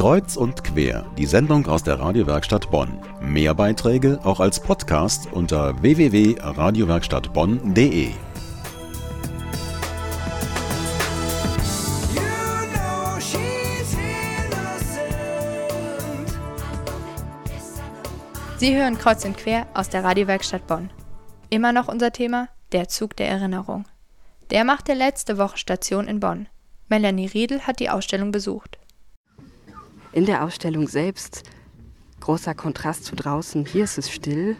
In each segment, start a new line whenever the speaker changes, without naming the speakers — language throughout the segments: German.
Kreuz und quer, die Sendung aus der Radiowerkstatt Bonn. Mehr Beiträge auch als Podcast unter www.radiowerkstattbonn.de.
Sie hören Kreuz und quer aus der Radiowerkstatt Bonn. Immer noch unser Thema, der Zug der Erinnerung. Der machte letzte Woche Station in Bonn. Melanie Riedel hat die Ausstellung besucht.
In der Ausstellung selbst, großer Kontrast zu draußen, hier ist es still.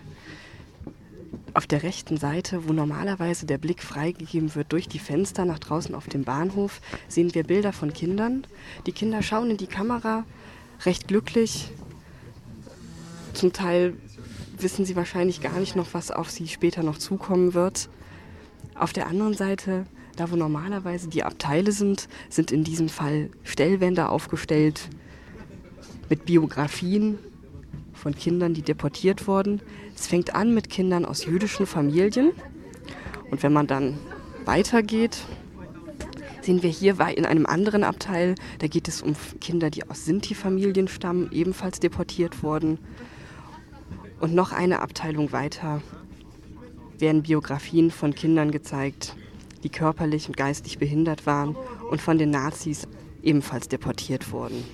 Auf der rechten Seite, wo normalerweise der Blick freigegeben wird durch die Fenster nach draußen auf dem Bahnhof, sehen wir Bilder von Kindern. Die Kinder schauen in die Kamera, recht glücklich. Zum Teil wissen sie wahrscheinlich gar nicht noch, was auf sie später noch zukommen wird. Auf der anderen Seite, da wo normalerweise die Abteile sind, sind in diesem Fall Stellwände aufgestellt mit Biografien von Kindern, die deportiert wurden. Es fängt an mit Kindern aus jüdischen Familien. Und wenn man dann weitergeht, sehen wir hier in einem anderen Abteil, da geht es um Kinder, die aus Sinti-Familien stammen, ebenfalls deportiert wurden. Und noch eine Abteilung weiter werden Biografien von Kindern gezeigt, die körperlich und geistig behindert waren und von den Nazis ebenfalls deportiert wurden.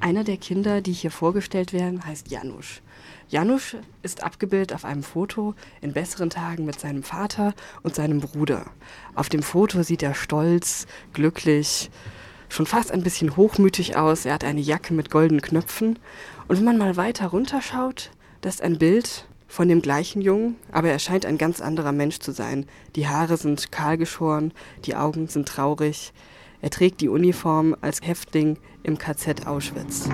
Einer der Kinder, die hier vorgestellt werden, heißt Janusz. Janusz ist abgebildet auf einem Foto in besseren Tagen mit seinem Vater und seinem Bruder. Auf dem Foto sieht er stolz, glücklich, schon fast ein bisschen hochmütig aus. Er hat eine Jacke mit goldenen Knöpfen. Und wenn man mal weiter runterschaut, das ist ein Bild von dem gleichen Jungen, aber er scheint ein ganz anderer Mensch zu sein. Die Haare sind kahl geschoren, die Augen sind traurig. Er trägt die Uniform als Häftling im KZ Auschwitz.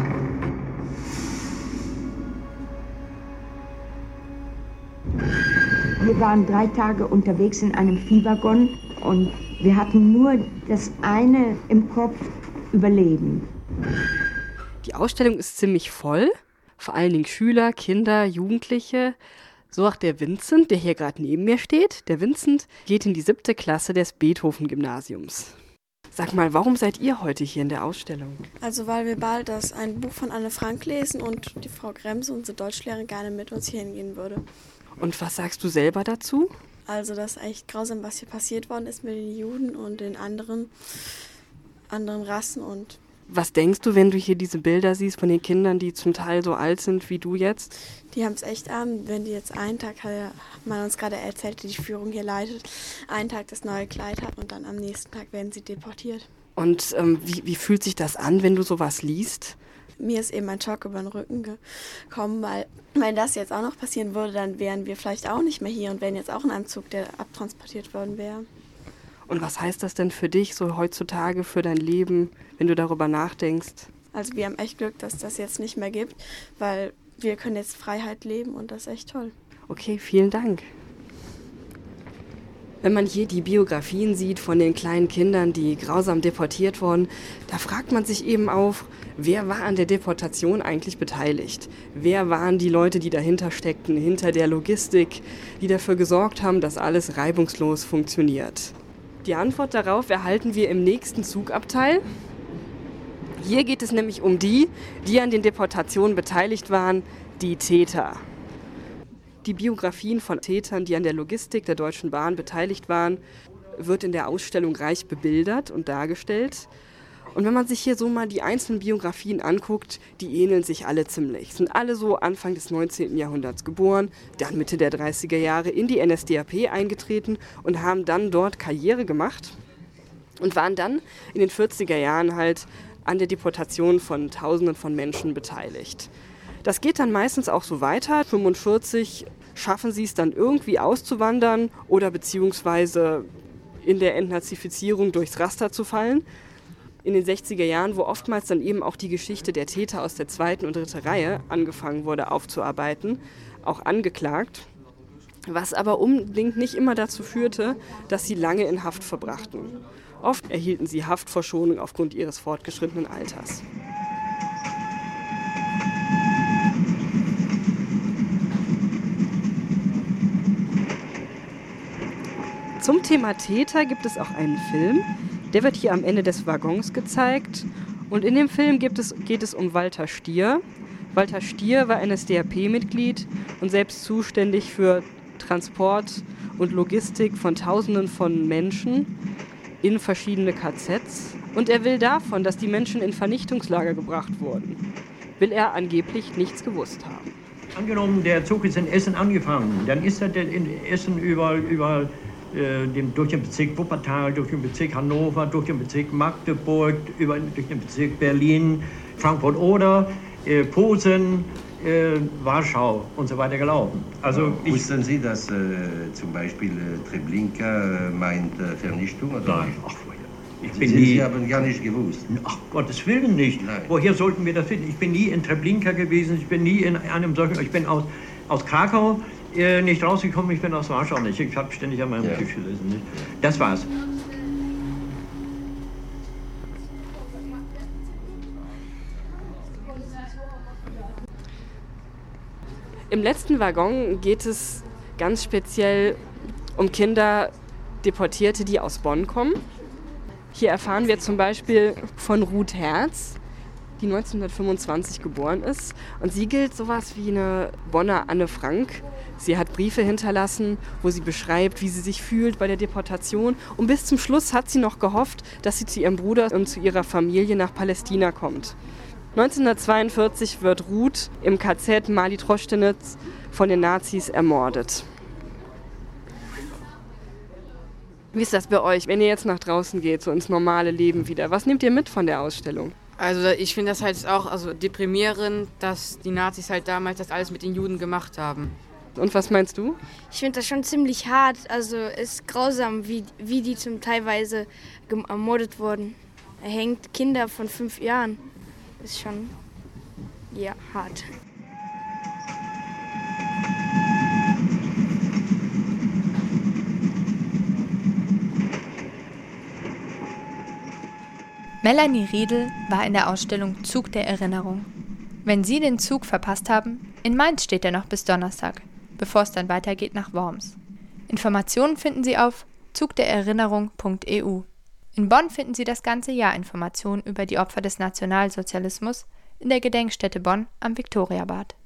Wir waren drei Tage unterwegs in einem Viehwaggon und wir hatten nur das eine im Kopf, Überleben.
Die Ausstellung ist ziemlich voll vor allen Dingen Schüler, Kinder, Jugendliche. So auch der Vincent, der hier gerade neben mir steht. Der Vincent geht in die siebte Klasse des Beethoven-Gymnasiums. Sag mal, warum seid ihr heute hier in der Ausstellung?
Also weil wir bald das ein Buch von Anne Frank lesen und die Frau Gremse, unsere Deutschlehrerin, gerne mit uns hier hingehen würde.
Und was sagst du selber dazu?
Also das ist echt grausam, was hier passiert worden ist mit den Juden und den anderen, anderen Rassen und
was denkst du, wenn du hier diese Bilder siehst von den Kindern, die zum Teil so alt sind wie du jetzt?
Die haben es echt arm, wenn die jetzt einen Tag, hat man uns gerade erzählt, die die Führung hier leitet, einen Tag das neue Kleid hat und dann am nächsten Tag werden sie deportiert.
Und ähm, wie, wie fühlt sich das an, wenn du sowas liest?
Mir ist eben ein Schock über den Rücken gekommen, weil wenn das jetzt auch noch passieren würde, dann wären wir vielleicht auch nicht mehr hier und wären jetzt auch in einem Zug, der abtransportiert worden wäre.
Und was heißt das denn für dich so heutzutage, für dein Leben, wenn du darüber nachdenkst?
Also wir haben echt Glück, dass das jetzt nicht mehr gibt, weil wir können jetzt Freiheit leben und das ist echt toll.
Okay, vielen Dank. Wenn man hier die Biografien sieht von den kleinen Kindern, die grausam deportiert wurden, da fragt man sich eben auch, wer war an der Deportation eigentlich beteiligt? Wer waren die Leute, die dahinter steckten, hinter der Logistik, die dafür gesorgt haben, dass alles reibungslos funktioniert? Die Antwort darauf erhalten wir im nächsten Zugabteil. Hier geht es nämlich um die, die an den Deportationen beteiligt waren, die Täter. Die Biografien von Tätern, die an der Logistik der Deutschen Bahn beteiligt waren, wird in der Ausstellung reich bebildert und dargestellt. Und wenn man sich hier so mal die einzelnen Biografien anguckt, die ähneln sich alle ziemlich. Sind alle so Anfang des 19. Jahrhunderts geboren, dann Mitte der 30er Jahre in die NSDAP eingetreten und haben dann dort Karriere gemacht und waren dann in den 40er Jahren halt an der Deportation von Tausenden von Menschen beteiligt. Das geht dann meistens auch so weiter. 45 schaffen sie es dann irgendwie auszuwandern oder beziehungsweise in der Entnazifizierung durchs Raster zu fallen in den 60er Jahren, wo oftmals dann eben auch die Geschichte der Täter aus der zweiten und dritten Reihe angefangen wurde aufzuarbeiten, auch angeklagt, was aber unbedingt nicht immer dazu führte, dass sie lange in Haft verbrachten. Oft erhielten sie Haftverschonung aufgrund ihres fortgeschrittenen Alters. Zum Thema Täter gibt es auch einen Film, der wird hier am Ende des Waggons gezeigt Und in dem Film es, geht es um Walter Stier. Walter Stier war NSDAP-Mitglied und selbst zuständig für Transport und Logistik von Tausenden von Menschen in verschiedene KZs. Und er will davon, dass die Menschen in Vernichtungslager gebracht wurden, will er angeblich nichts gewusst haben.
Angenommen, der Zug ist in Essen angefangen, dann ist er in Essen überall, äh, dem, durch den Bezirk Wuppertal, durch den Bezirk Hannover, durch den Bezirk Magdeburg, über, durch den Bezirk Berlin, Frankfurt-Oder, äh, Posen, äh, Warschau und so weiter gelaufen.
Also ich, Wussten Sie, dass äh, zum Beispiel äh, Treblinka äh, meint Vernichtung?
Oder Nein, ach,
ich bin Sie, nie, Sie haben gar nicht gewusst.
Ach, Gottes Willen nicht. Nein. Woher sollten wir das wissen? Ich bin nie in Treblinka gewesen, ich bin nie in einem solchen, ich bin aus, aus Krakau äh, nicht rausgekommen, ich bin aus Warschau nicht. Ich habe ständig an meinem ja. Tisch gelesen. Nicht? Das war's.
Im letzten Waggon geht es ganz speziell um Kinder, Deportierte, die aus Bonn kommen. Hier erfahren wir zum Beispiel von Ruth Herz, die 1925 geboren ist. Und sie gilt sowas wie eine Bonner Anne Frank. Sie hat Briefe hinterlassen, wo sie beschreibt, wie sie sich fühlt bei der Deportation. Und bis zum Schluss hat sie noch gehofft, dass sie zu ihrem Bruder und zu ihrer Familie nach Palästina kommt. 1942 wird Ruth im KZ Mali Trostenitz von den Nazis ermordet. Wie ist das bei euch, wenn ihr jetzt nach draußen geht, so ins normale Leben wieder? Was nehmt ihr mit von der Ausstellung?
Also ich finde das halt auch also deprimierend, dass die Nazis halt damals das alles mit den Juden gemacht haben.
Und was meinst du?
Ich finde das schon ziemlich hart. Also es ist grausam, wie, wie die zum Teilweise ermordet wurden. Er hängt Kinder von fünf Jahren. Ist schon ja hart.
Melanie Riedel war in der Ausstellung Zug der Erinnerung. Wenn Sie den Zug verpasst haben, in Mainz steht er noch bis Donnerstag, bevor es dann weitergeht nach Worms. Informationen finden Sie auf zugdererinnerung.eu. In Bonn finden Sie das ganze Jahr Informationen über die Opfer des Nationalsozialismus in der Gedenkstätte Bonn am Viktoriabad.